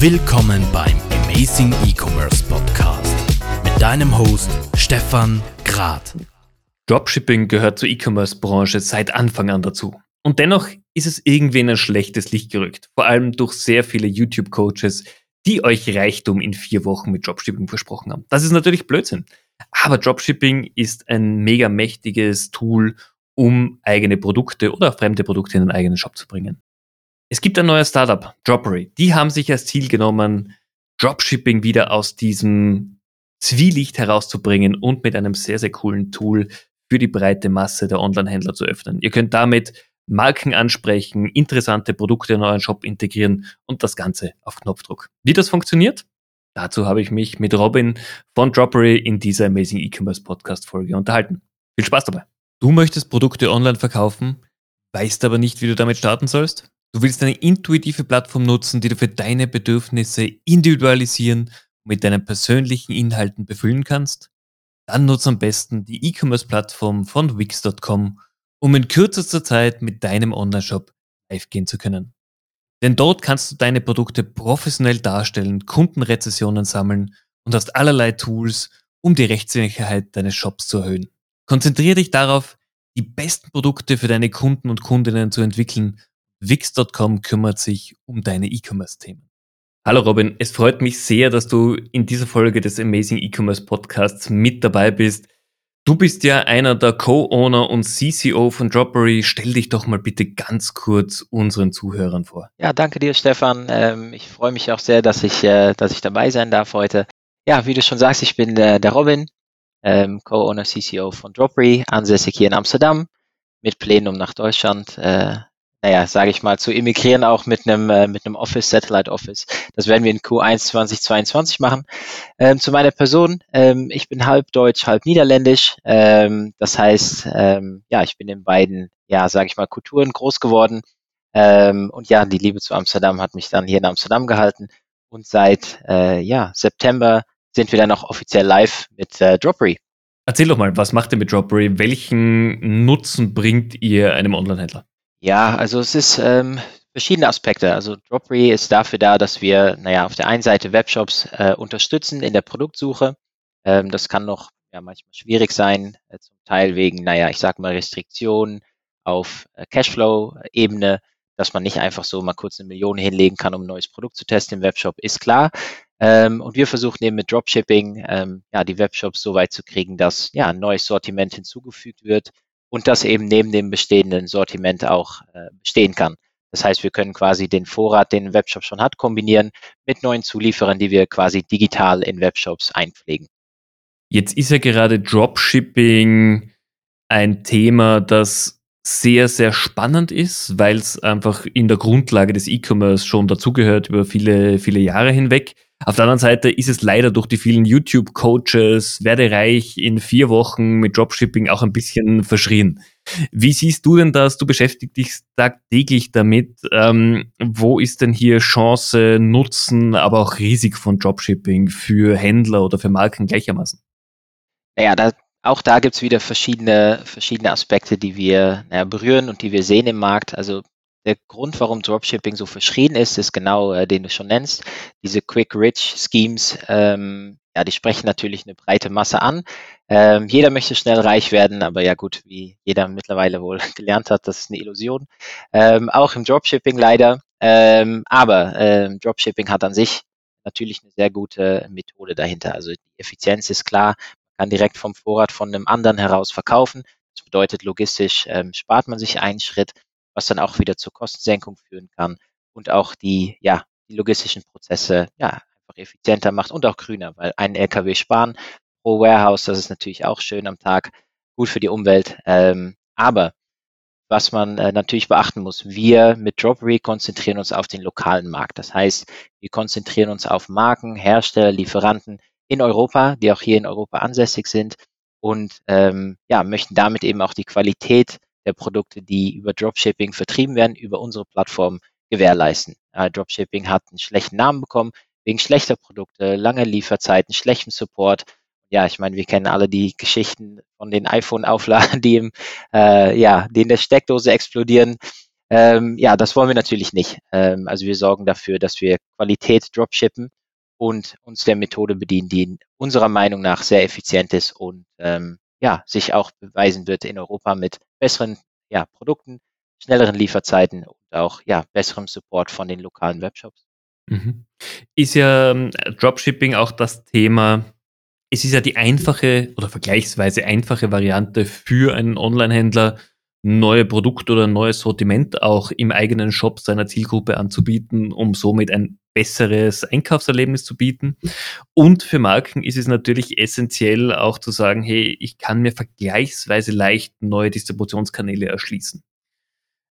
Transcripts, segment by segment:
Willkommen beim Amazing E-Commerce Podcast mit deinem Host Stefan Grad. Dropshipping gehört zur E-Commerce-Branche seit Anfang an dazu. Und dennoch ist es irgendwie in ein schlechtes Licht gerückt. Vor allem durch sehr viele YouTube-Coaches, die euch Reichtum in vier Wochen mit Dropshipping versprochen haben. Das ist natürlich Blödsinn. Aber Dropshipping ist ein mega mächtiges Tool, um eigene Produkte oder fremde Produkte in den eigenen Shop zu bringen. Es gibt ein neues Startup, Dropery. Die haben sich als Ziel genommen, Dropshipping wieder aus diesem Zwielicht herauszubringen und mit einem sehr, sehr coolen Tool für die breite Masse der Online-Händler zu öffnen. Ihr könnt damit Marken ansprechen, interessante Produkte in euren Shop integrieren und das Ganze auf Knopfdruck. Wie das funktioniert? Dazu habe ich mich mit Robin von Dropery in dieser Amazing E-Commerce Podcast Folge unterhalten. Viel Spaß dabei. Du möchtest Produkte online verkaufen, weißt aber nicht, wie du damit starten sollst? Du willst eine intuitive Plattform nutzen, die du für deine Bedürfnisse individualisieren und mit deinen persönlichen Inhalten befüllen kannst? Dann nutze am besten die E-Commerce-Plattform von Wix.com, um in kürzester Zeit mit deinem Online-Shop live gehen zu können. Denn dort kannst du deine Produkte professionell darstellen, Kundenrezessionen sammeln und hast allerlei Tools, um die Rechtssicherheit deines Shops zu erhöhen. Konzentriere dich darauf, die besten Produkte für deine Kunden und Kundinnen zu entwickeln. Wix.com kümmert sich um deine E-Commerce-Themen. Hallo Robin, es freut mich sehr, dass du in dieser Folge des Amazing E-Commerce Podcasts mit dabei bist. Du bist ja einer der Co-Owner und CCO von Droppery. Stell dich doch mal bitte ganz kurz unseren Zuhörern vor. Ja, danke dir, Stefan. Ähm, ich freue mich auch sehr, dass ich, äh, dass ich dabei sein darf heute. Ja, wie du schon sagst, ich bin der Robin, ähm, Co-Owner, CCO von Droppery, ansässig hier in Amsterdam, mit Plänen, um nach Deutschland äh, naja, sage ich mal, zu emigrieren auch mit einem äh, mit einem Office, Satellite Office. Das werden wir in Q1 2022 machen. Ähm, zu meiner Person, ähm, ich bin halb deutsch, halb niederländisch. Ähm, das heißt, ähm, ja, ich bin in beiden, ja, sage ich mal, Kulturen groß geworden. Ähm, und ja, die Liebe zu Amsterdam hat mich dann hier in Amsterdam gehalten. Und seit äh, ja, September sind wir dann auch offiziell live mit äh, Dropery. Erzähl doch mal, was macht ihr mit Dropery? Welchen Nutzen bringt ihr einem Online-Händler? Ja, also es ist ähm, verschiedene Aspekte. Also Dropry ist dafür da, dass wir, naja, auf der einen Seite Webshops äh, unterstützen in der Produktsuche. Ähm, das kann noch ja, manchmal schwierig sein, äh, zum Teil wegen, naja, ich sag mal Restriktionen auf äh, Cashflow-Ebene, dass man nicht einfach so mal kurz eine Million hinlegen kann, um ein neues Produkt zu testen im Webshop, ist klar. Ähm, und wir versuchen eben mit Dropshipping ähm, ja, die Webshops so weit zu kriegen, dass ja, ein neues Sortiment hinzugefügt wird, und das eben neben dem bestehenden Sortiment auch äh, bestehen kann. Das heißt, wir können quasi den Vorrat, den ein Webshop schon hat, kombinieren mit neuen Zulieferern, die wir quasi digital in Webshops einpflegen. Jetzt ist ja gerade Dropshipping ein Thema, das sehr, sehr spannend ist, weil es einfach in der Grundlage des E-Commerce schon dazugehört über viele, viele Jahre hinweg. Auf der anderen Seite ist es leider durch die vielen YouTube-Coaches, werde reich in vier Wochen mit Dropshipping auch ein bisschen verschrien. Wie siehst du denn das? Du beschäftigst dich tagtäglich damit. Ähm, wo ist denn hier Chance, Nutzen, aber auch Risiko von Dropshipping für Händler oder für Marken gleichermaßen? Naja, da, auch da gibt's wieder verschiedene, verschiedene Aspekte, die wir naja, berühren und die wir sehen im Markt. Also der Grund, warum Dropshipping so verschrien ist, ist genau, äh, den du schon nennst. Diese Quick-Rich-Schemes, ähm, ja, die sprechen natürlich eine breite Masse an. Ähm, jeder möchte schnell reich werden, aber ja gut, wie jeder mittlerweile wohl gelernt hat, das ist eine Illusion. Ähm, auch im Dropshipping leider. Ähm, aber ähm, Dropshipping hat an sich natürlich eine sehr gute Methode dahinter. Also die Effizienz ist klar, man kann direkt vom Vorrat von einem anderen heraus verkaufen. Das bedeutet, logistisch ähm, spart man sich einen Schritt was dann auch wieder zur Kostensenkung führen kann und auch die, ja, die logistischen Prozesse ja, einfach effizienter macht und auch grüner, weil ein LKW sparen pro Warehouse, das ist natürlich auch schön am Tag, gut für die Umwelt. Ähm, aber was man äh, natürlich beachten muss, wir mit Droppery konzentrieren uns auf den lokalen Markt. Das heißt, wir konzentrieren uns auf Marken, Hersteller, Lieferanten in Europa, die auch hier in Europa ansässig sind und ähm, ja, möchten damit eben auch die Qualität der Produkte, die über Dropshipping vertrieben werden, über unsere Plattform gewährleisten. Äh, Dropshipping hat einen schlechten Namen bekommen wegen schlechter Produkte, lange Lieferzeiten, schlechtem Support. Ja, ich meine, wir kennen alle die Geschichten von den iPhone-Aufladen, die im, äh, ja, die in der Steckdose explodieren. Ähm, ja, das wollen wir natürlich nicht. Ähm, also wir sorgen dafür, dass wir Qualität dropshippen und uns der Methode bedienen, die unserer Meinung nach sehr effizient ist und ähm, ja, sich auch beweisen wird in Europa mit besseren ja, Produkten, schnelleren Lieferzeiten und auch ja, besserem Support von den lokalen Webshops. Mhm. Ist ja ähm, Dropshipping auch das Thema, es ist ja die einfache oder vergleichsweise einfache Variante für einen Online-Händler, neue Produkte oder ein neues Sortiment auch im eigenen Shop seiner Zielgruppe anzubieten, um somit ein besseres Einkaufserlebnis zu bieten. Und für Marken ist es natürlich essentiell auch zu sagen, hey, ich kann mir vergleichsweise leicht neue Distributionskanäle erschließen.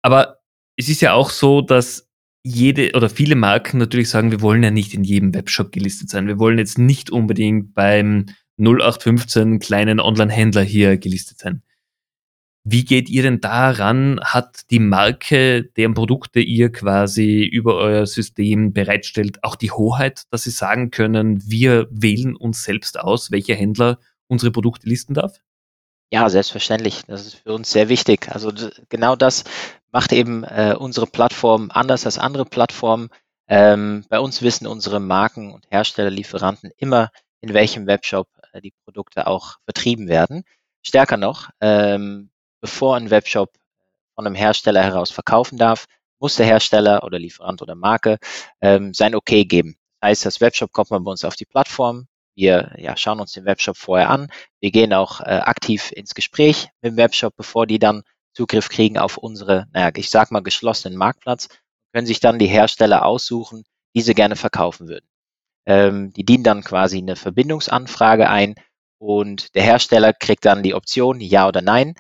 Aber es ist ja auch so, dass jede oder viele Marken natürlich sagen, wir wollen ja nicht in jedem Webshop gelistet sein. Wir wollen jetzt nicht unbedingt beim 0815 kleinen Online-Händler hier gelistet sein. Wie geht ihr denn daran? Hat die Marke, deren Produkte ihr quasi über euer System bereitstellt, auch die Hoheit, dass sie sagen können, wir wählen uns selbst aus, welcher Händler unsere Produkte listen darf? Ja, selbstverständlich. Das ist für uns sehr wichtig. Also genau das macht eben äh, unsere Plattform anders als andere Plattformen. Ähm, bei uns wissen unsere Marken und Hersteller, Lieferanten immer, in welchem Webshop äh, die Produkte auch vertrieben werden. Stärker noch, ähm, bevor ein Webshop von einem Hersteller heraus verkaufen darf, muss der Hersteller oder Lieferant oder Marke ähm, sein Okay geben. Das heißt, das Webshop kommt mal bei uns auf die Plattform. Wir ja, schauen uns den Webshop vorher an. Wir gehen auch äh, aktiv ins Gespräch mit dem Webshop, bevor die dann Zugriff kriegen auf unsere, naja, ich sag mal, geschlossenen Marktplatz, können sich dann die Hersteller aussuchen, die sie gerne verkaufen würden. Ähm, die dienen dann quasi eine Verbindungsanfrage ein und der Hersteller kriegt dann die Option Ja oder Nein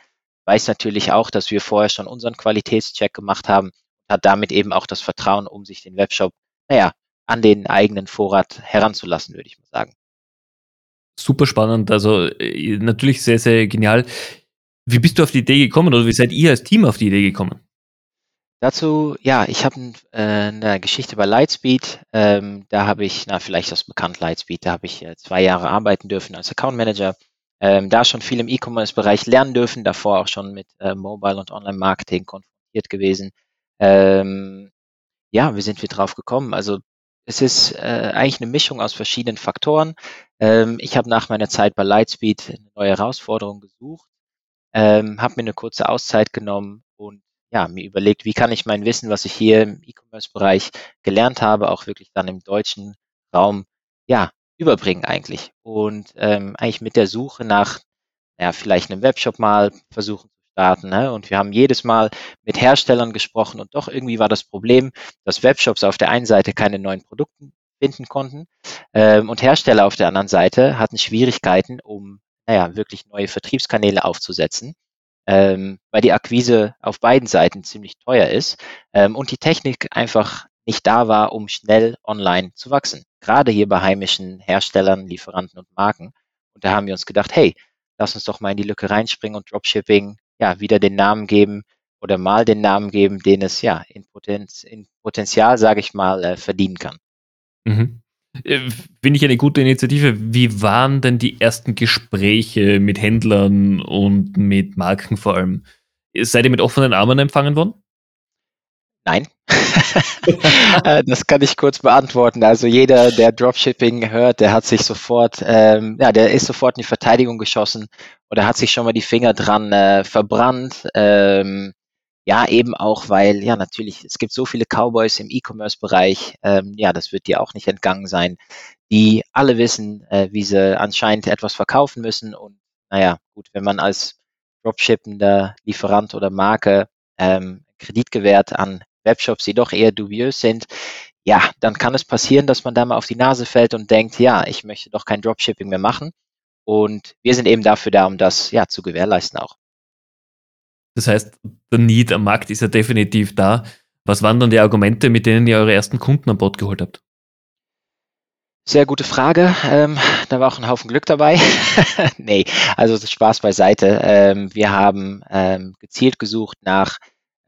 weiß natürlich auch, dass wir vorher schon unseren Qualitätscheck gemacht haben hat damit eben auch das Vertrauen, um sich den Webshop, naja, an den eigenen Vorrat heranzulassen, würde ich mal sagen. Super spannend, also äh, natürlich sehr, sehr genial. Wie bist du auf die Idee gekommen oder wie seid ihr als Team auf die Idee gekommen? Dazu, ja, ich habe äh, eine Geschichte bei Lightspeed. Ähm, da habe ich, na, vielleicht das bekannt, Lightspeed, da habe ich äh, zwei Jahre arbeiten dürfen als Account Manager ähm, da schon viel im E-Commerce-Bereich lernen dürfen, davor auch schon mit äh, Mobile- und Online-Marketing konfrontiert gewesen. Ähm, ja, wie sind wir drauf gekommen? Also es ist äh, eigentlich eine Mischung aus verschiedenen Faktoren. Ähm, ich habe nach meiner Zeit bei Lightspeed eine neue Herausforderung gesucht, ähm, habe mir eine kurze Auszeit genommen und ja, mir überlegt, wie kann ich mein Wissen, was ich hier im E-Commerce-Bereich gelernt habe, auch wirklich dann im deutschen Raum ja, überbringen eigentlich. Und ähm, eigentlich mit der Suche nach, ja, vielleicht einem Webshop mal versuchen zu starten. Ne? Und wir haben jedes Mal mit Herstellern gesprochen und doch irgendwie war das Problem, dass Webshops auf der einen Seite keine neuen Produkte finden konnten ähm, und Hersteller auf der anderen Seite hatten Schwierigkeiten, um naja, wirklich neue Vertriebskanäle aufzusetzen, ähm, weil die Akquise auf beiden Seiten ziemlich teuer ist ähm, und die Technik einfach nicht da war, um schnell online zu wachsen. Gerade hier bei heimischen Herstellern, Lieferanten und Marken. Und da haben wir uns gedacht, hey, lass uns doch mal in die Lücke reinspringen und Dropshipping ja wieder den Namen geben oder mal den Namen geben, den es ja in, Potenz, in Potenzial, sage ich mal, äh, verdienen kann. Mhm. Äh, finde ich eine gute Initiative. Wie waren denn die ersten Gespräche mit Händlern und mit Marken vor allem? Seid ihr mit offenen Armen empfangen worden? Nein. Äh, das kann ich kurz beantworten. Also jeder, der Dropshipping hört, der hat sich sofort, ähm, ja, der ist sofort in die Verteidigung geschossen oder hat sich schon mal die Finger dran äh, verbrannt. Ähm, ja, eben auch, weil, ja, natürlich, es gibt so viele Cowboys im E-Commerce-Bereich, ähm, ja, das wird dir auch nicht entgangen sein, die alle wissen, äh, wie sie anscheinend etwas verkaufen müssen. Und naja, gut, wenn man als Dropshippender Lieferant oder Marke ähm, Kredit gewährt an Webshops, die doch eher dubiös sind, ja, dann kann es passieren, dass man da mal auf die Nase fällt und denkt, ja, ich möchte doch kein Dropshipping mehr machen. Und wir sind eben dafür da, um das ja zu gewährleisten auch. Das heißt, der Need am Markt ist ja definitiv da. Was waren dann die Argumente, mit denen ihr eure ersten Kunden an Bord geholt habt? Sehr gute Frage. Ähm, da war auch ein Haufen Glück dabei. nee, also Spaß beiseite. Ähm, wir haben ähm, gezielt gesucht nach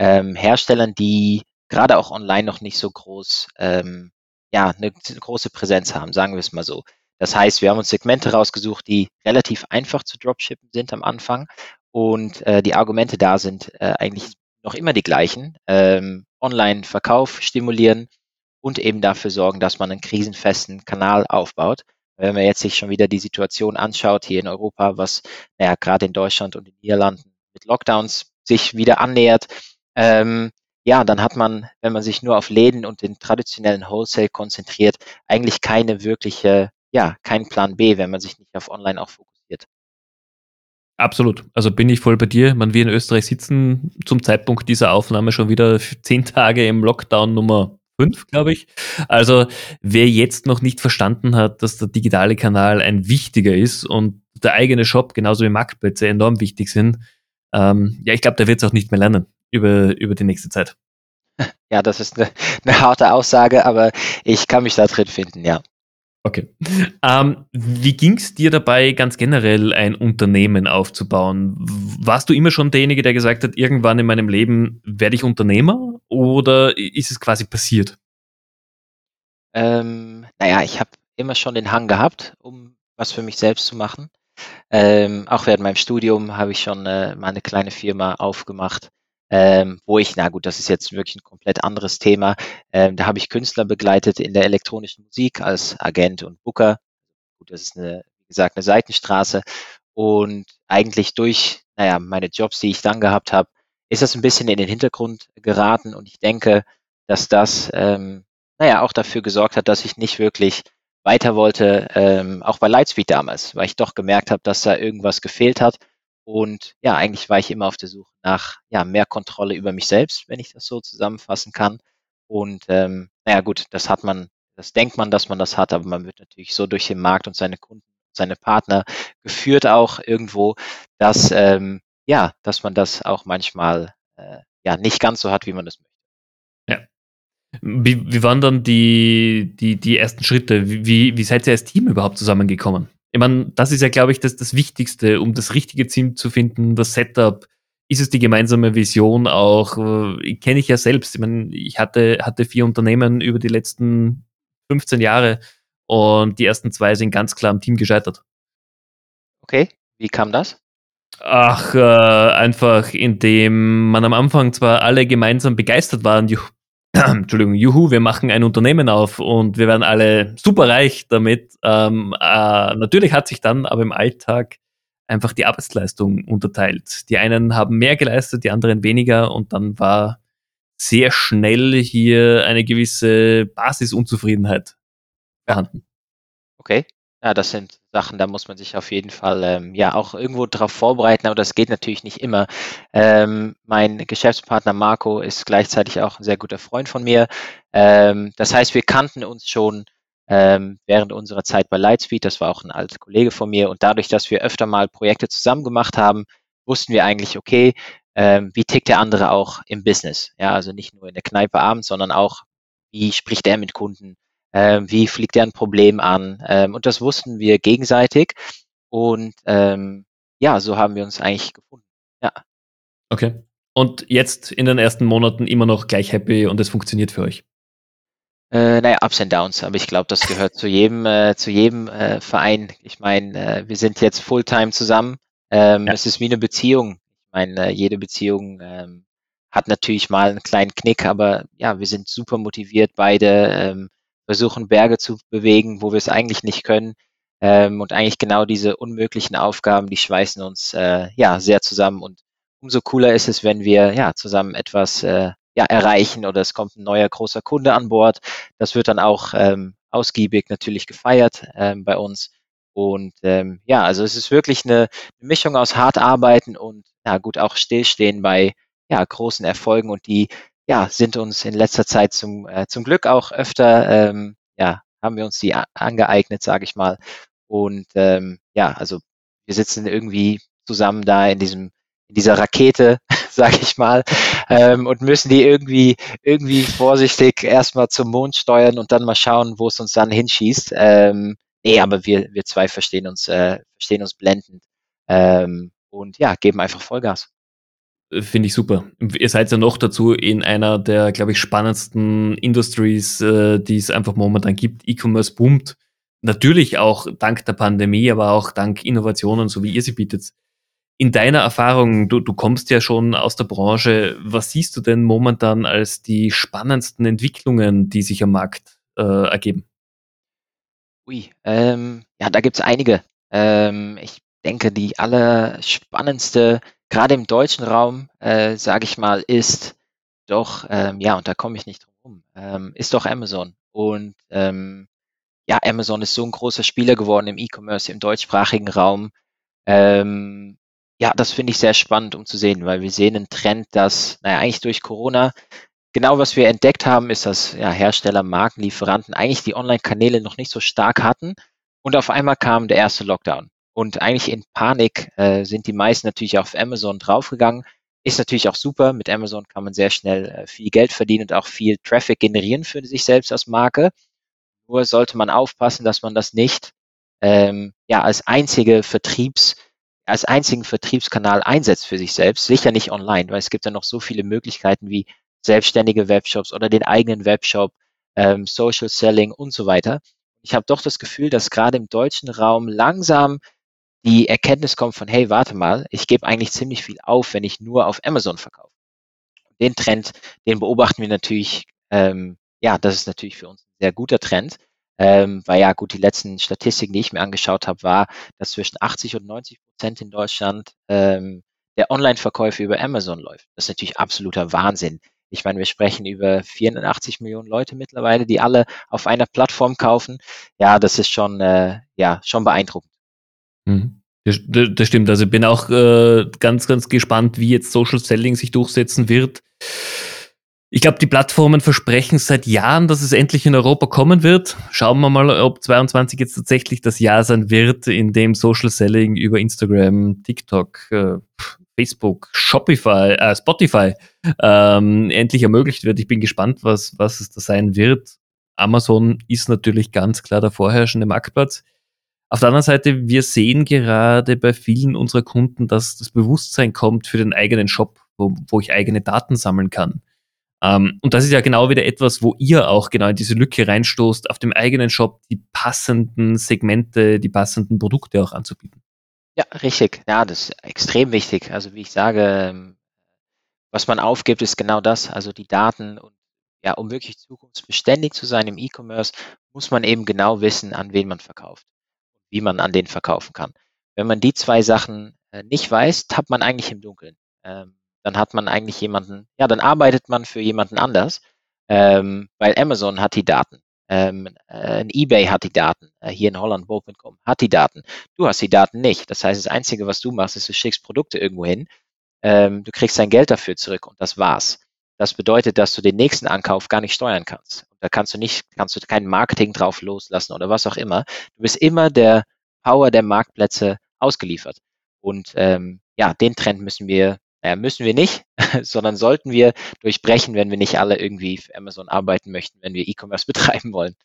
ähm, Herstellern, die gerade auch online noch nicht so groß, ähm, ja, eine große Präsenz haben, sagen wir es mal so. Das heißt, wir haben uns Segmente rausgesucht, die relativ einfach zu dropshippen sind am Anfang und äh, die Argumente da sind, äh, eigentlich noch immer die gleichen. Ähm, Online-Verkauf stimulieren und eben dafür sorgen, dass man einen krisenfesten Kanal aufbaut. Wenn man jetzt sich schon wieder die Situation anschaut hier in Europa, was naja, gerade in Deutschland und in Niederlanden mit Lockdowns sich wieder annähert, ähm, ja, dann hat man, wenn man sich nur auf Läden und den traditionellen Wholesale konzentriert, eigentlich keine wirkliche, ja, keinen Plan B, wenn man sich nicht auf Online auch fokussiert. Absolut. Also bin ich voll bei dir. Man, wir in Österreich sitzen zum Zeitpunkt dieser Aufnahme schon wieder zehn Tage im Lockdown Nummer fünf, glaube ich. Also wer jetzt noch nicht verstanden hat, dass der digitale Kanal ein wichtiger ist und der eigene Shop genauso wie Marktplätze enorm wichtig sind, ähm, ja, ich glaube, der wird es auch nicht mehr lernen über, über die nächste Zeit. Ja, das ist eine, eine harte Aussage, aber ich kann mich da drin finden, ja. Okay. Ähm, wie ging es dir dabei, ganz generell ein Unternehmen aufzubauen? Warst du immer schon derjenige, der gesagt hat, irgendwann in meinem Leben werde ich Unternehmer oder ist es quasi passiert? Ähm, naja, ich habe immer schon den Hang gehabt, um was für mich selbst zu machen. Ähm, auch während meinem Studium habe ich schon äh, mal eine kleine Firma aufgemacht ähm, wo ich, na gut, das ist jetzt wirklich ein komplett anderes Thema. Ähm, da habe ich Künstler begleitet in der elektronischen Musik als Agent und Booker. Gut, das ist eine, wie gesagt, eine Seitenstraße. Und eigentlich durch, naja, meine Jobs, die ich dann gehabt habe, ist das ein bisschen in den Hintergrund geraten. Und ich denke, dass das, ähm, naja, auch dafür gesorgt hat, dass ich nicht wirklich weiter wollte, ähm, auch bei Lightspeed damals, weil ich doch gemerkt habe, dass da irgendwas gefehlt hat und ja, eigentlich war ich immer auf der Suche nach ja, mehr Kontrolle über mich selbst, wenn ich das so zusammenfassen kann. Und ähm, naja gut, das hat man, das denkt man, dass man das hat, aber man wird natürlich so durch den Markt und seine Kunden, seine Partner geführt auch irgendwo, dass ähm, ja, dass man das auch manchmal äh, ja nicht ganz so hat, wie man das möchte. Ja. Wie, wie waren dann die, die, die ersten Schritte? Wie, wie seid ihr als Team überhaupt zusammengekommen? Ich meine, das ist ja, glaube ich, das, das Wichtigste, um das richtige Team zu finden, das Setup. Ist es die gemeinsame Vision auch? Äh, Kenne ich ja selbst. Ich meine, ich hatte, hatte vier Unternehmen über die letzten 15 Jahre und die ersten zwei sind ganz klar am Team gescheitert. Okay, wie kam das? Ach, äh, einfach indem man am Anfang zwar alle gemeinsam begeistert waren, Entschuldigung, juhu, wir machen ein Unternehmen auf und wir werden alle super reich damit. Ähm, äh, natürlich hat sich dann aber im Alltag einfach die Arbeitsleistung unterteilt. Die einen haben mehr geleistet, die anderen weniger und dann war sehr schnell hier eine gewisse Basisunzufriedenheit vorhanden. Okay. Ja, das sind Sachen, da muss man sich auf jeden Fall ähm, ja auch irgendwo darauf vorbereiten, aber das geht natürlich nicht immer. Ähm, mein Geschäftspartner Marco ist gleichzeitig auch ein sehr guter Freund von mir. Ähm, das heißt, wir kannten uns schon ähm, während unserer Zeit bei Lightspeed. Das war auch ein alter Kollege von mir und dadurch, dass wir öfter mal Projekte zusammen gemacht haben, wussten wir eigentlich, okay, ähm, wie tickt der andere auch im Business? Ja, also nicht nur in der Kneipe abends, sondern auch, wie spricht er mit Kunden? Äh, wie fliegt er ein Problem an? Ähm, und das wussten wir gegenseitig. Und ähm, ja, so haben wir uns eigentlich gefunden. Ja. Okay. Und jetzt in den ersten Monaten immer noch gleich happy und es funktioniert für euch? Äh, naja, Ups and Downs, aber ich glaube, das gehört zu jedem, äh, zu jedem äh, Verein. Ich meine, äh, wir sind jetzt Fulltime zusammen. Ähm, ja. Es ist wie eine Beziehung. Ich meine, äh, jede Beziehung ähm, hat natürlich mal einen kleinen Knick, aber ja, wir sind super motiviert beide. Ähm, versuchen, Berge zu bewegen, wo wir es eigentlich nicht können. Ähm, und eigentlich genau diese unmöglichen Aufgaben, die schweißen uns äh, ja sehr zusammen. Und umso cooler ist es, wenn wir ja zusammen etwas äh, ja, erreichen oder es kommt ein neuer großer Kunde an Bord. Das wird dann auch ähm, ausgiebig natürlich gefeiert ähm, bei uns. Und ähm, ja, also es ist wirklich eine, Mischung aus hart arbeiten und ja gut auch stillstehen bei ja, großen Erfolgen und die ja, sind uns in letzter Zeit zum, äh, zum Glück auch öfter, ähm, ja, haben wir uns die angeeignet, sage ich mal. Und ähm, ja, also wir sitzen irgendwie zusammen da in diesem, in dieser Rakete, sage ich mal, ähm, und müssen die irgendwie, irgendwie vorsichtig erstmal zum Mond steuern und dann mal schauen, wo es uns dann hinschießt. Ähm, nee, aber wir, wir zwei verstehen uns, äh, verstehen uns blendend ähm, und ja, geben einfach Vollgas. Finde ich super. Ihr seid ja noch dazu in einer der, glaube ich, spannendsten Industries, äh, die es einfach momentan gibt. E-Commerce boomt. Natürlich auch dank der Pandemie, aber auch dank Innovationen, so wie ihr sie bietet. in deiner Erfahrung, du, du kommst ja schon aus der Branche, was siehst du denn momentan als die spannendsten Entwicklungen, die sich am Markt äh, ergeben? Ui, ähm, ja, da gibt es einige. Ähm, ich denke, die allerspannendste, gerade im deutschen Raum, äh, sage ich mal, ist doch, ähm, ja, und da komme ich nicht drum rum, ähm, ist doch Amazon. Und ähm, ja, Amazon ist so ein großer Spieler geworden im E-Commerce im deutschsprachigen Raum. Ähm, ja, das finde ich sehr spannend, um zu sehen, weil wir sehen einen Trend, dass, naja, eigentlich durch Corona, genau was wir entdeckt haben, ist, dass ja, Hersteller, Marken, Lieferanten eigentlich die Online-Kanäle noch nicht so stark hatten. Und auf einmal kam der erste Lockdown. Und eigentlich in Panik äh, sind die meisten natürlich auf Amazon draufgegangen. Ist natürlich auch super. Mit Amazon kann man sehr schnell äh, viel Geld verdienen und auch viel Traffic generieren für sich selbst als Marke. Nur sollte man aufpassen, dass man das nicht ähm, ja als einzige Vertriebs als einzigen Vertriebskanal einsetzt für sich selbst, sicher nicht online, weil es gibt ja noch so viele Möglichkeiten wie selbstständige Webshops oder den eigenen Webshop, ähm, Social Selling und so weiter. Ich habe doch das Gefühl, dass gerade im deutschen Raum langsam die Erkenntnis kommt von, hey, warte mal, ich gebe eigentlich ziemlich viel auf, wenn ich nur auf Amazon verkaufe. Den Trend, den beobachten wir natürlich, ähm, ja, das ist natürlich für uns ein sehr guter Trend. Ähm, weil ja gut, die letzten Statistiken, die ich mir angeschaut habe, war, dass zwischen 80 und 90 Prozent in Deutschland ähm, der Online-Verkäufe über Amazon läuft. Das ist natürlich absoluter Wahnsinn. Ich meine, wir sprechen über 84 Millionen Leute mittlerweile, die alle auf einer Plattform kaufen. Ja, das ist schon, äh, ja, schon beeindruckend. Mhm. Das, das, stimmt. Also ich bin auch äh, ganz, ganz gespannt, wie jetzt Social Selling sich durchsetzen wird. Ich glaube, die Plattformen versprechen seit Jahren, dass es endlich in Europa kommen wird. Schauen wir mal, ob 22 jetzt tatsächlich das Jahr sein wird, in dem Social Selling über Instagram, TikTok, äh, Facebook, Shopify, äh, Spotify ähm, endlich ermöglicht wird. Ich bin gespannt, was, was es da sein wird. Amazon ist natürlich ganz klar der vorherrschende Marktplatz. Auf der anderen Seite, wir sehen gerade bei vielen unserer Kunden, dass das Bewusstsein kommt für den eigenen Shop, wo, wo ich eigene Daten sammeln kann. Ähm, und das ist ja genau wieder etwas, wo ihr auch genau in diese Lücke reinstoßt, auf dem eigenen Shop die passenden Segmente, die passenden Produkte auch anzubieten. Ja, richtig. Ja, das ist extrem wichtig. Also wie ich sage, ähm, was man aufgibt, ist genau das. Also die Daten und ja, um wirklich zukunftsbeständig zu sein im E-Commerce, muss man eben genau wissen, an wen man verkauft, wie man an den verkaufen kann. Wenn man die zwei Sachen äh, nicht weiß, tappt man eigentlich im Dunkeln. Ähm, dann hat man eigentlich jemanden, ja, dann arbeitet man für jemanden anders, ähm, weil Amazon hat die Daten. Ähm, äh, eBay hat die Daten, äh, hier in Holland, Bol.com hat die Daten. Du hast die Daten nicht. Das heißt, das Einzige, was du machst, ist, du schickst Produkte irgendwo hin, ähm, du kriegst dein Geld dafür zurück und das war's. Das bedeutet, dass du den nächsten Ankauf gar nicht steuern kannst. da kannst du nicht, kannst du kein Marketing drauf loslassen oder was auch immer. Du bist immer der Power der Marktplätze ausgeliefert. Und ähm, ja, den Trend müssen wir naja, müssen wir nicht, sondern sollten wir durchbrechen, wenn wir nicht alle irgendwie für Amazon arbeiten möchten, wenn wir E-Commerce betreiben wollen.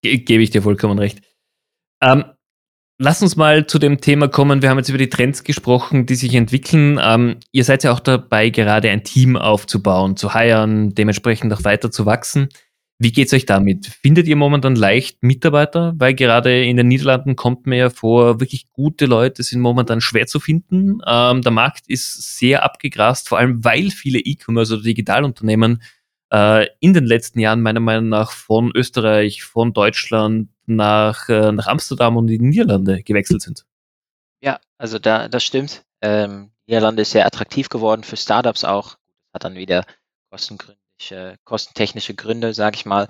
Ge Gebe ich dir vollkommen recht. Ähm, lass uns mal zu dem Thema kommen. Wir haben jetzt über die Trends gesprochen, die sich entwickeln. Ähm, ihr seid ja auch dabei, gerade ein Team aufzubauen, zu heiren, dementsprechend auch weiter zu wachsen. Wie geht's euch damit? Findet ihr momentan leicht Mitarbeiter? Weil gerade in den Niederlanden kommt mir ja vor, wirklich gute Leute sind momentan schwer zu finden. Ähm, der Markt ist sehr abgegrast, vor allem weil viele E-Commerce oder Digitalunternehmen äh, in den letzten Jahren meiner Meinung nach von Österreich, von Deutschland nach, äh, nach Amsterdam und in die Niederlande gewechselt sind. Ja, also da, das stimmt. Ähm, Niederlande ist sehr attraktiv geworden für Startups auch. Hat dann wieder Kostengründe kostentechnische Gründe, sage ich mal.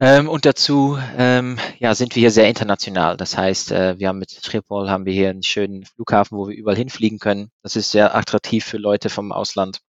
Ähm, und dazu ähm, ja, sind wir hier sehr international. Das heißt, äh, wir haben mit Schiphol haben wir hier einen schönen Flughafen, wo wir überall hinfliegen können. Das ist sehr attraktiv für Leute vom Ausland.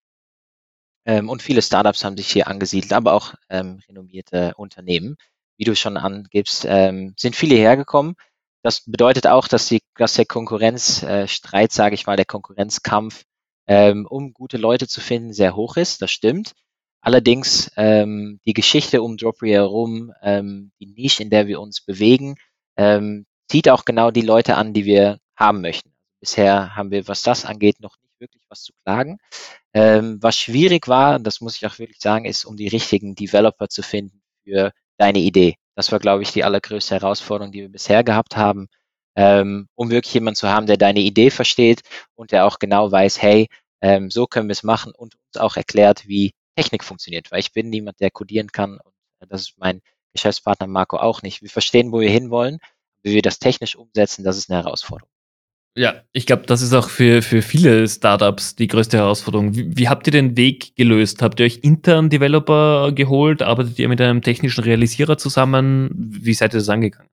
Ähm, und viele Startups haben sich hier angesiedelt, aber auch ähm, renommierte Unternehmen. Wie du schon angibst, ähm, sind viele hergekommen. Das bedeutet auch, dass, die, dass der Konkurrenzstreit, äh, sage ich mal, der Konkurrenzkampf, ähm, um gute Leute zu finden, sehr hoch ist. Das stimmt. Allerdings ähm, die Geschichte um Dropry herum, ähm, die Nische, in der wir uns bewegen, ähm, zieht auch genau die Leute an, die wir haben möchten. Bisher haben wir, was das angeht, noch nicht wirklich was zu klagen. Ähm, was schwierig war, das muss ich auch wirklich sagen, ist, um die richtigen Developer zu finden für deine Idee. Das war, glaube ich, die allergrößte Herausforderung, die wir bisher gehabt haben. ähm, um wirklich jemanden zu haben, der deine Idee versteht und der auch genau weiß, hey, ähm, so können wir es machen und uns auch erklärt, wie Technik funktioniert, weil ich bin niemand, der codieren kann und das ist mein Geschäftspartner Marco auch nicht. Wir verstehen, wo wir hinwollen, wie wir das technisch umsetzen, das ist eine Herausforderung. Ja, ich glaube, das ist auch für, für viele Startups die größte Herausforderung. Wie, wie, habt ihr den Weg gelöst? Habt ihr euch intern Developer geholt? Arbeitet ihr mit einem technischen Realisierer zusammen? Wie seid ihr das angegangen?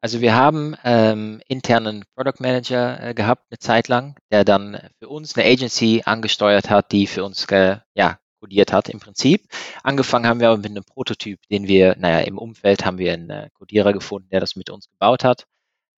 Also wir haben ähm, internen Product Manager äh, gehabt eine Zeit lang, der dann für uns eine Agency angesteuert hat, die für uns äh, ja, codiert hat im Prinzip. Angefangen haben wir aber mit einem Prototyp, den wir, naja, im Umfeld haben wir einen äh, Codierer gefunden, der das mit uns gebaut hat.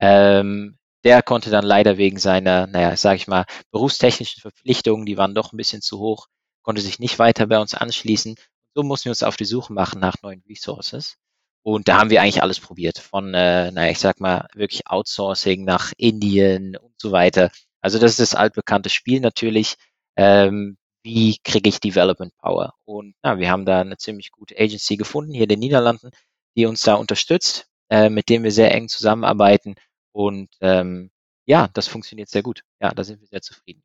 Ähm, der konnte dann leider wegen seiner, naja, sage ich mal, berufstechnischen Verpflichtungen, die waren doch ein bisschen zu hoch, konnte sich nicht weiter bei uns anschließen. So mussten wir uns auf die Suche machen nach neuen Resources. Und da haben wir eigentlich alles probiert, von, äh, naja, ich sag mal, wirklich Outsourcing nach Indien und so weiter. Also das ist das altbekannte Spiel natürlich. Ähm, wie kriege ich Development Power? Und ja, wir haben da eine ziemlich gute Agency gefunden hier in den Niederlanden, die uns da unterstützt, äh, mit dem wir sehr eng zusammenarbeiten und ähm, ja, das funktioniert sehr gut. Ja, da sind wir sehr zufrieden.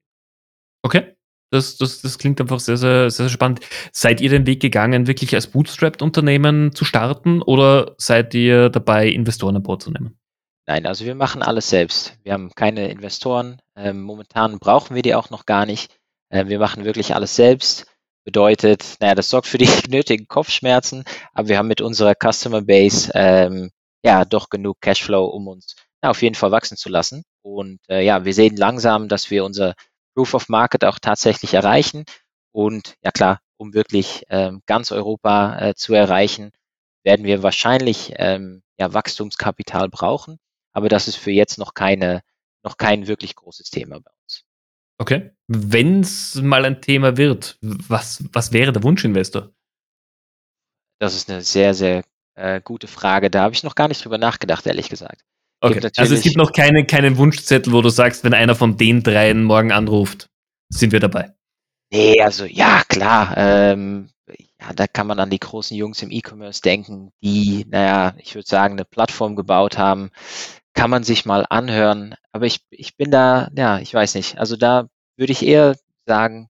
Okay. Das, das, das klingt einfach sehr, sehr, sehr spannend. Seid ihr den Weg gegangen, wirklich als Bootstrapped-Unternehmen zu starten oder seid ihr dabei, Investoren an Bord zu nehmen? Nein, also wir machen alles selbst. Wir haben keine Investoren. Ähm, momentan brauchen wir die auch noch gar nicht. Äh, wir machen wirklich alles selbst. Bedeutet, naja, das sorgt für die nötigen Kopfschmerzen, aber wir haben mit unserer Customer Base ähm, ja doch genug Cashflow, um uns ja, auf jeden Fall wachsen zu lassen. Und äh, ja, wir sehen langsam, dass wir unser Proof of Market auch tatsächlich erreichen. Und ja klar, um wirklich ähm, ganz Europa äh, zu erreichen, werden wir wahrscheinlich ähm, ja, Wachstumskapital brauchen. Aber das ist für jetzt noch keine, noch kein wirklich großes Thema bei uns. Okay. Wenn es mal ein Thema wird, was, was wäre der Wunschinvestor? Das ist eine sehr, sehr äh, gute Frage. Da habe ich noch gar nicht drüber nachgedacht, ehrlich gesagt. Okay. Also es gibt noch keine, keinen Wunschzettel, wo du sagst, wenn einer von den dreien morgen anruft, sind wir dabei. Nee, also ja, klar. Ähm, ja, da kann man an die großen Jungs im E-Commerce denken, die, naja, ich würde sagen, eine Plattform gebaut haben. Kann man sich mal anhören. Aber ich, ich bin da, ja, ich weiß nicht. Also da würde ich eher sagen,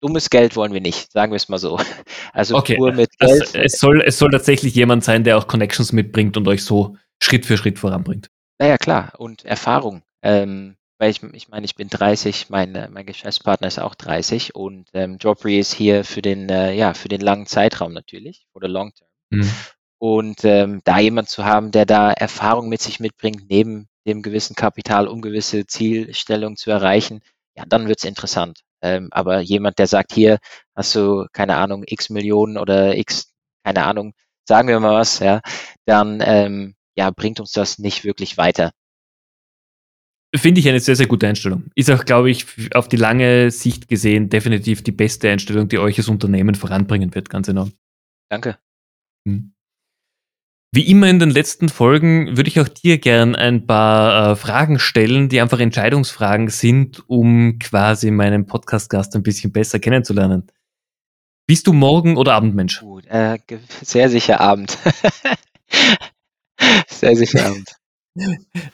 dummes Geld wollen wir nicht, sagen wir es mal so. Also okay. pur mit Geld. Also es, soll, es soll tatsächlich jemand sein, der auch Connections mitbringt und euch so Schritt für Schritt voranbringt. Naja, klar. Und Erfahrung. Ähm, weil ich, ich meine, ich bin 30, mein, äh, mein Geschäftspartner ist auch 30 und ähm, Jobry ist hier für den, äh, ja, für den langen Zeitraum natürlich, oder Long Term. Mhm. Und ähm, da jemand zu haben, der da Erfahrung mit sich mitbringt, neben dem gewissen Kapital, um gewisse Zielstellungen zu erreichen, ja, dann wird's interessant. Ähm, aber jemand, der sagt, hier hast du, keine Ahnung, x Millionen oder x, keine Ahnung, sagen wir mal was, ja, dann ähm, ja, bringt uns das nicht wirklich weiter. Finde ich eine sehr, sehr gute Einstellung. Ist auch, glaube ich, auf die lange Sicht gesehen definitiv die beste Einstellung, die euch als Unternehmen voranbringen wird, ganz enorm. Danke. Hm. Wie immer in den letzten Folgen würde ich auch dir gern ein paar äh, Fragen stellen, die einfach Entscheidungsfragen sind, um quasi meinen Podcast-Gast ein bisschen besser kennenzulernen. Bist du Morgen- oder Abendmensch? Gut, äh, sehr sicher Abend. sehr sicher Abend.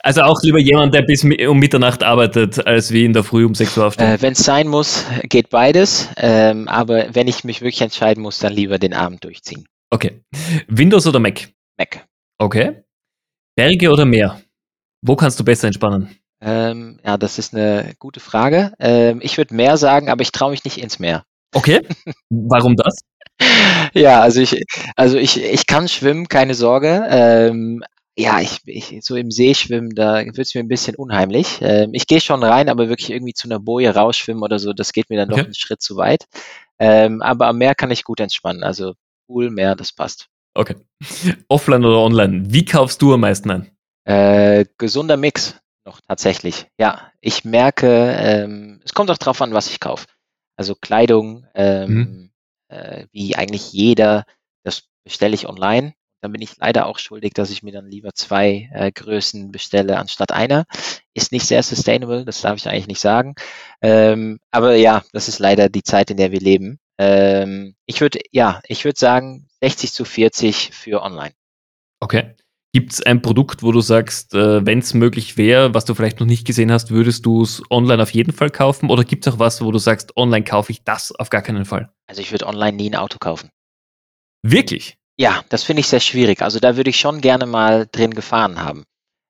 Also auch lieber jemand, der bis um Mitternacht arbeitet, als wie in der Früh um 6 Uhr aufsteht. Äh, wenn es sein muss, geht beides. Ähm, aber wenn ich mich wirklich entscheiden muss, dann lieber den Abend durchziehen. Okay. Windows oder Mac? Mac. Okay. Berge oder Meer? Wo kannst du besser entspannen? Ähm, ja, das ist eine gute Frage. Ähm, ich würde Meer sagen, aber ich traue mich nicht ins Meer. Okay. Warum das? ja, also ich, also ich, ich kann schwimmen, keine Sorge. Ähm, ja, ich, ich so im See schwimmen, da wird es mir ein bisschen unheimlich. Ähm, ich gehe schon rein, aber wirklich irgendwie zu einer Boje rausschwimmen oder so, das geht mir dann okay. doch einen Schritt zu weit. Ähm, aber am Meer kann ich gut entspannen. Also Pool, Meer, das passt. Okay. Offline oder online? Wie kaufst du am meisten ein? Äh, gesunder Mix noch tatsächlich. Ja, ich merke, ähm, es kommt auch drauf an, was ich kaufe. Also Kleidung, ähm, mhm. äh, wie eigentlich jeder, das bestelle ich online dann bin ich leider auch schuldig, dass ich mir dann lieber zwei äh, Größen bestelle anstatt einer. Ist nicht sehr sustainable, das darf ich eigentlich nicht sagen. Ähm, aber ja, das ist leider die Zeit, in der wir leben. Ähm, ich würde, ja, ich würde sagen 60 zu 40 für online. Okay. Gibt es ein Produkt, wo du sagst, äh, wenn es möglich wäre, was du vielleicht noch nicht gesehen hast, würdest du es online auf jeden Fall kaufen? Oder gibt es auch was, wo du sagst, online kaufe ich das auf gar keinen Fall? Also ich würde online nie ein Auto kaufen. Wirklich? Ja, das finde ich sehr schwierig. Also da würde ich schon gerne mal drin gefahren haben.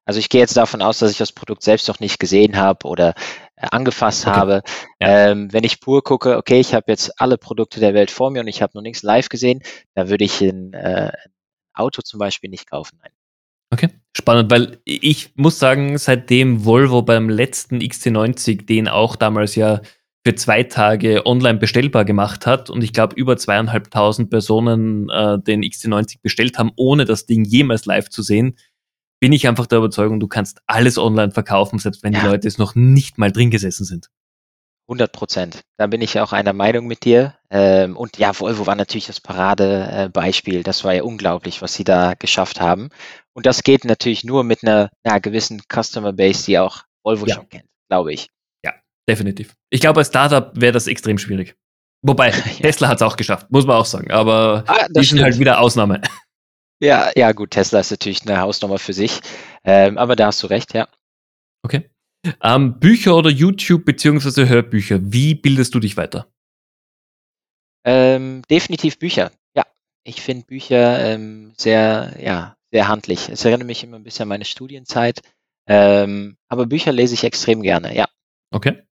Also ich gehe jetzt davon aus, dass ich das Produkt selbst noch nicht gesehen habe oder äh, angefasst okay. habe. Ja. Ähm, wenn ich pur gucke, okay, ich habe jetzt alle Produkte der Welt vor mir und ich habe noch nichts live gesehen, da würde ich ein, äh, Auto zum Beispiel nicht kaufen. Nein. Okay, spannend, weil ich muss sagen, seitdem Volvo beim letzten XC90 den auch damals ja für zwei Tage online bestellbar gemacht hat und ich glaube über zweieinhalbtausend Personen äh, den XC90 bestellt haben, ohne das Ding jemals live zu sehen, bin ich einfach der Überzeugung, du kannst alles online verkaufen, selbst wenn ja. die Leute es noch nicht mal drin gesessen sind. 100 Prozent. Da bin ich auch einer Meinung mit dir. Ähm, und ja, Volvo war natürlich das Paradebeispiel. Das war ja unglaublich, was sie da geschafft haben. Und das geht natürlich nur mit einer, einer gewissen Customer Base, die auch Volvo ja. schon kennt, glaube ich. Definitiv. Ich glaube, als Startup wäre das extrem schwierig. Wobei. Tesla hat es auch geschafft, muss man auch sagen. Aber ah, die sind halt wieder Ausnahme. Ja, ja, gut, Tesla ist natürlich eine Hausnummer für sich. Ähm, aber da hast du recht, ja. Okay. Ähm, Bücher oder YouTube beziehungsweise Hörbücher, wie bildest du dich weiter? Ähm, definitiv Bücher. Ja, ich finde Bücher ähm, sehr, ja, sehr handlich. Es erinnert mich immer ein bisschen an meine Studienzeit. Ähm, aber Bücher lese ich extrem gerne, ja. Okay.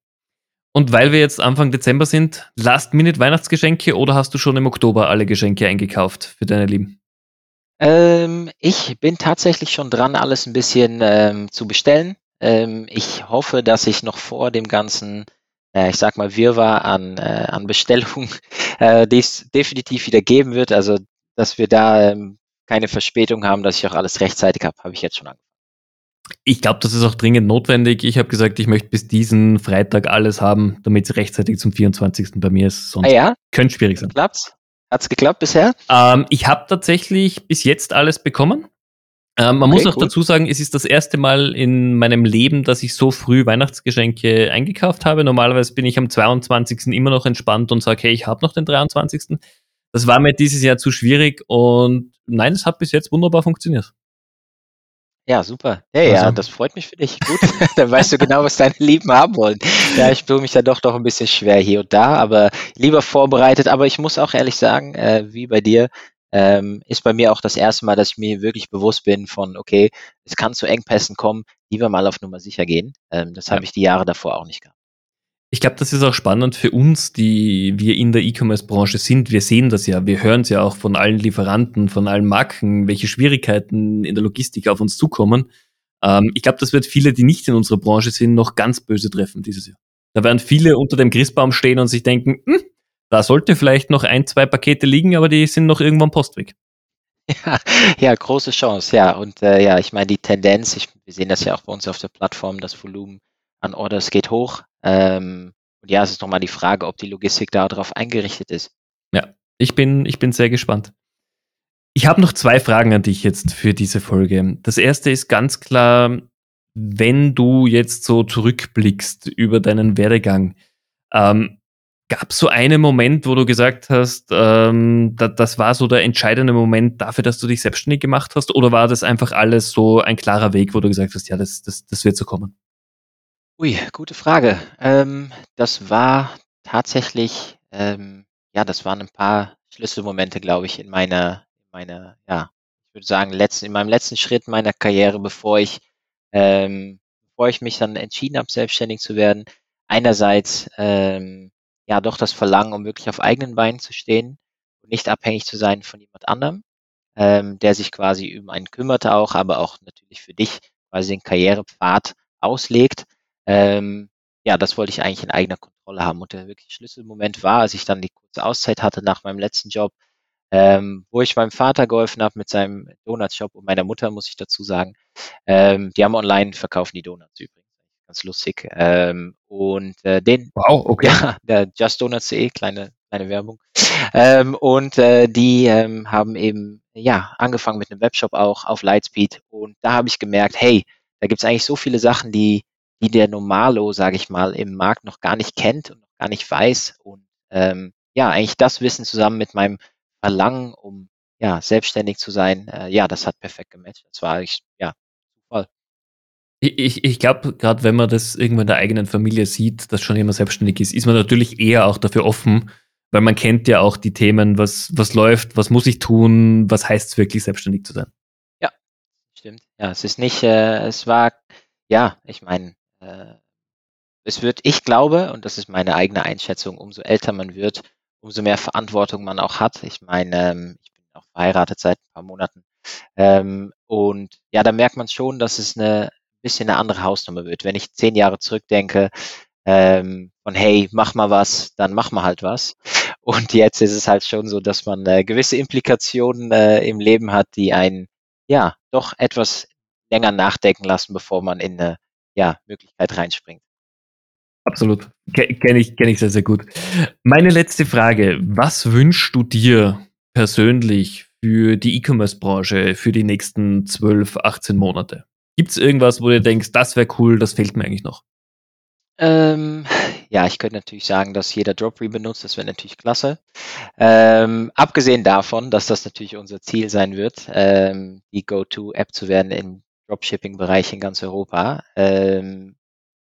Und weil wir jetzt Anfang Dezember sind, Last-Minute-Weihnachtsgeschenke oder hast du schon im Oktober alle Geschenke eingekauft für deine Lieben? Ähm, ich bin tatsächlich schon dran, alles ein bisschen ähm, zu bestellen. Ähm, ich hoffe, dass ich noch vor dem ganzen, äh, ich sag mal, Wirrwarr an, äh, an Bestellungen, äh, die definitiv wieder geben wird. Also, dass wir da ähm, keine Verspätung haben, dass ich auch alles rechtzeitig habe, habe ich jetzt schon angefangen. Ich glaube, das ist auch dringend notwendig. Ich habe gesagt, ich möchte bis diesen Freitag alles haben, damit es rechtzeitig zum 24. bei mir ist. Sonst ah ja? könnte schwierig sein. Klappt's? Hat es geklappt bisher? Ähm, ich habe tatsächlich bis jetzt alles bekommen. Ähm, man okay, muss auch gut. dazu sagen, es ist das erste Mal in meinem Leben, dass ich so früh Weihnachtsgeschenke eingekauft habe. Normalerweise bin ich am 22. immer noch entspannt und sage, hey, ich habe noch den 23. Das war mir dieses Jahr zu schwierig und nein, es hat bis jetzt wunderbar funktioniert. Ja, super. Hey, also. ja, das freut mich für dich. Gut, dann weißt du genau, was deine Lieben haben wollen. Ja, ich tue mich ja doch doch ein bisschen schwer hier und da, aber lieber vorbereitet. Aber ich muss auch ehrlich sagen, äh, wie bei dir, ähm, ist bei mir auch das erste Mal, dass ich mir wirklich bewusst bin von, okay, es kann zu Engpässen kommen, lieber mal auf Nummer sicher gehen. Ähm, das ja. habe ich die Jahre davor auch nicht gehabt. Ich glaube, das ist auch spannend für uns, die wir in der E-Commerce-Branche sind. Wir sehen das ja, wir hören es ja auch von allen Lieferanten, von allen Marken, welche Schwierigkeiten in der Logistik auf uns zukommen. Ähm, ich glaube, das wird viele, die nicht in unserer Branche sind, noch ganz böse treffen dieses Jahr. Da werden viele unter dem Christbaum stehen und sich denken, hm, da sollte vielleicht noch ein, zwei Pakete liegen, aber die sind noch irgendwo am Postweg. Ja, ja, große Chance, ja. Und äh, ja, ich meine, die Tendenz, ich, wir sehen das ja auch bei uns auf der Plattform, das Volumen an Orders geht hoch. Ähm, und ja, es ist nochmal die Frage, ob die Logistik darauf eingerichtet ist. Ja, ich bin, ich bin sehr gespannt. Ich habe noch zwei Fragen an dich jetzt für diese Folge. Das erste ist ganz klar, wenn du jetzt so zurückblickst über deinen Werdegang, ähm, gab es so einen Moment, wo du gesagt hast, ähm, da, das war so der entscheidende Moment dafür, dass du dich selbstständig gemacht hast? Oder war das einfach alles so ein klarer Weg, wo du gesagt hast, ja, das, das, das wird so kommen? Ui, gute Frage. Ähm, das war tatsächlich, ähm, ja, das waren ein paar Schlüsselmomente, glaube ich, in meiner, in meiner, ja, ich würde sagen, letzten, in meinem letzten Schritt meiner Karriere, bevor ich, ähm, bevor ich mich dann entschieden habe, selbstständig zu werden. Einerseits, ähm, ja, doch das Verlangen, um wirklich auf eigenen Beinen zu stehen und nicht abhängig zu sein von jemand anderem, ähm, der sich quasi um einen kümmert auch, aber auch natürlich für dich quasi den Karrierepfad auslegt. Ähm, ja, das wollte ich eigentlich in eigener Kontrolle haben. Und der wirklich Schlüsselmoment war, als ich dann die kurze Auszeit hatte nach meinem letzten Job, ähm, wo ich meinem Vater geholfen habe mit seinem Donuts-Shop und meiner Mutter, muss ich dazu sagen. Ähm, die haben online verkaufen die Donuts übrigens. Ganz lustig. Ähm, und äh, den, wow, okay. Ja, der justdonuts.de, kleine, kleine Werbung. Ähm, und äh, die ähm, haben eben ja angefangen mit einem Webshop auch auf Lightspeed. Und da habe ich gemerkt, hey, da gibt es eigentlich so viele Sachen, die die der Normalo, sage ich mal, im Markt noch gar nicht kennt und noch gar nicht weiß. Und ähm, ja, eigentlich das Wissen zusammen mit meinem Verlangen, um ja, selbstständig zu sein, äh, ja, das hat perfekt gematcht. Das war ich, ja, Zufall. Ich, ich glaube, gerade wenn man das irgendwann in der eigenen Familie sieht, dass schon jemand selbstständig ist, ist man natürlich eher auch dafür offen, weil man kennt ja auch die Themen, was, was läuft, was muss ich tun, was heißt es wirklich, selbstständig zu sein. Ja, stimmt. Ja, es ist nicht, äh, es war, ja, ich meine, äh, es wird, ich glaube, und das ist meine eigene Einschätzung, umso älter man wird, umso mehr Verantwortung man auch hat. Ich meine, ähm, ich bin auch verheiratet seit ein paar Monaten. Ähm, und ja, da merkt man schon, dass es eine bisschen eine andere Hausnummer wird. Wenn ich zehn Jahre zurückdenke, ähm, von hey, mach mal was, dann mach mal halt was. Und jetzt ist es halt schon so, dass man äh, gewisse Implikationen äh, im Leben hat, die einen ja doch etwas länger nachdenken lassen, bevor man in eine ja, Möglichkeit reinspringt. Absolut. Kenne ich, kenn ich sehr, sehr gut. Meine letzte Frage. Was wünschst du dir persönlich für die E-Commerce-Branche für die nächsten 12, 18 Monate? Gibt es irgendwas, wo du denkst, das wäre cool, das fehlt mir eigentlich noch? Ähm, ja, ich könnte natürlich sagen, dass jeder Dropry benutzt, das wäre natürlich klasse. Ähm, abgesehen davon, dass das natürlich unser Ziel sein wird, ähm, die Go-To-App zu werden im Dropshipping-Bereich in ganz Europa. Ähm,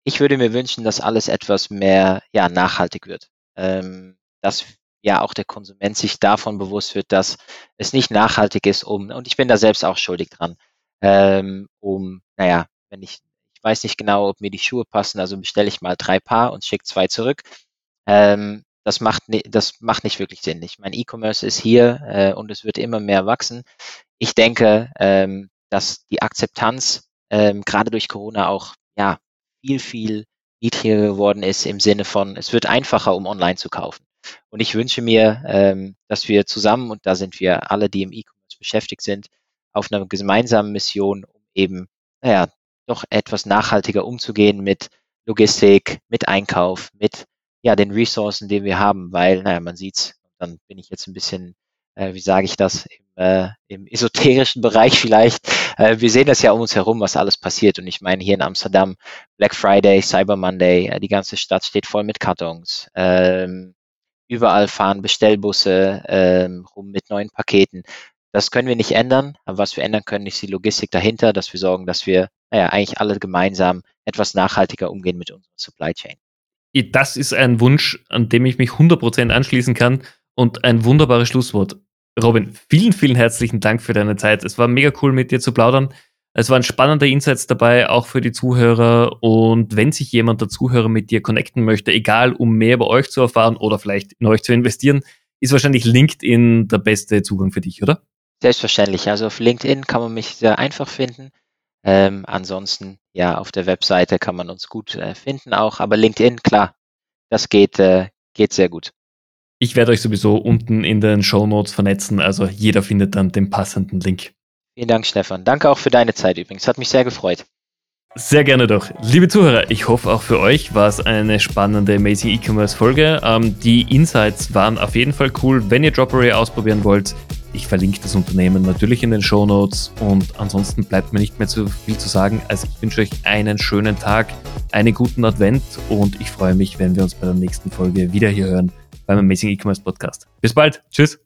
ich würde mir wünschen, dass alles etwas mehr ja, nachhaltig wird. Ähm, dass ja auch der Konsument sich davon bewusst wird, dass es nicht nachhaltig ist, um, und ich bin da selbst auch schuldig dran, ähm, um, naja, wenn ich weiß nicht genau, ob mir die Schuhe passen, also bestelle ich mal drei Paar und schicke zwei zurück. Ähm, das macht, das macht nicht wirklich Sinn. Ich meine, E-Commerce ist hier äh, und es wird immer mehr wachsen. Ich denke, ähm, dass die Akzeptanz ähm, gerade durch Corona auch ja viel, viel niedriger geworden ist im Sinne von, es wird einfacher, um online zu kaufen. Und ich wünsche mir, ähm, dass wir zusammen, und da sind wir alle, die im E-Commerce beschäftigt sind, auf einer gemeinsamen Mission, um eben, naja, doch etwas nachhaltiger umzugehen mit Logistik, mit Einkauf, mit ja, den Ressourcen, die wir haben, weil, naja, man sieht's, dann bin ich jetzt ein bisschen, äh, wie sage ich das, im, äh, im esoterischen Bereich vielleicht. Äh, wir sehen das ja um uns herum, was alles passiert. Und ich meine, hier in Amsterdam, Black Friday, Cyber Monday, äh, die ganze Stadt steht voll mit Kartons. Ähm, überall fahren Bestellbusse ähm, rum mit neuen Paketen. Das können wir nicht ändern, aber was wir ändern können, ist die Logistik dahinter, dass wir sorgen, dass wir naja, eigentlich alle gemeinsam etwas nachhaltiger umgehen mit unserer Supply Chain. Das ist ein Wunsch, an dem ich mich 100% anschließen kann und ein wunderbares Schlusswort. Robin, vielen, vielen herzlichen Dank für deine Zeit. Es war mega cool, mit dir zu plaudern. Es waren spannende Insights dabei, auch für die Zuhörer. Und wenn sich jemand der Zuhörer mit dir connecten möchte, egal um mehr über euch zu erfahren oder vielleicht in euch zu investieren, ist wahrscheinlich LinkedIn der beste Zugang für dich, oder? Selbstverständlich. Also auf LinkedIn kann man mich sehr einfach finden. Ähm, ansonsten, ja, auf der Webseite kann man uns gut äh, finden auch. Aber LinkedIn, klar, das geht, äh, geht sehr gut. Ich werde euch sowieso unten in den Show Notes vernetzen. Also jeder findet dann den passenden Link. Vielen Dank, Stefan. Danke auch für deine Zeit übrigens. Hat mich sehr gefreut. Sehr gerne doch. Liebe Zuhörer, ich hoffe auch für euch war es eine spannende Amazing E-Commerce Folge. Ähm, die Insights waren auf jeden Fall cool. Wenn ihr Droppery ausprobieren wollt, ich verlinke das Unternehmen natürlich in den Show Notes und ansonsten bleibt mir nicht mehr zu viel zu sagen. Also ich wünsche euch einen schönen Tag, einen guten Advent und ich freue mich, wenn wir uns bei der nächsten Folge wieder hier hören beim Amazing E-Commerce Podcast. Bis bald. Tschüss.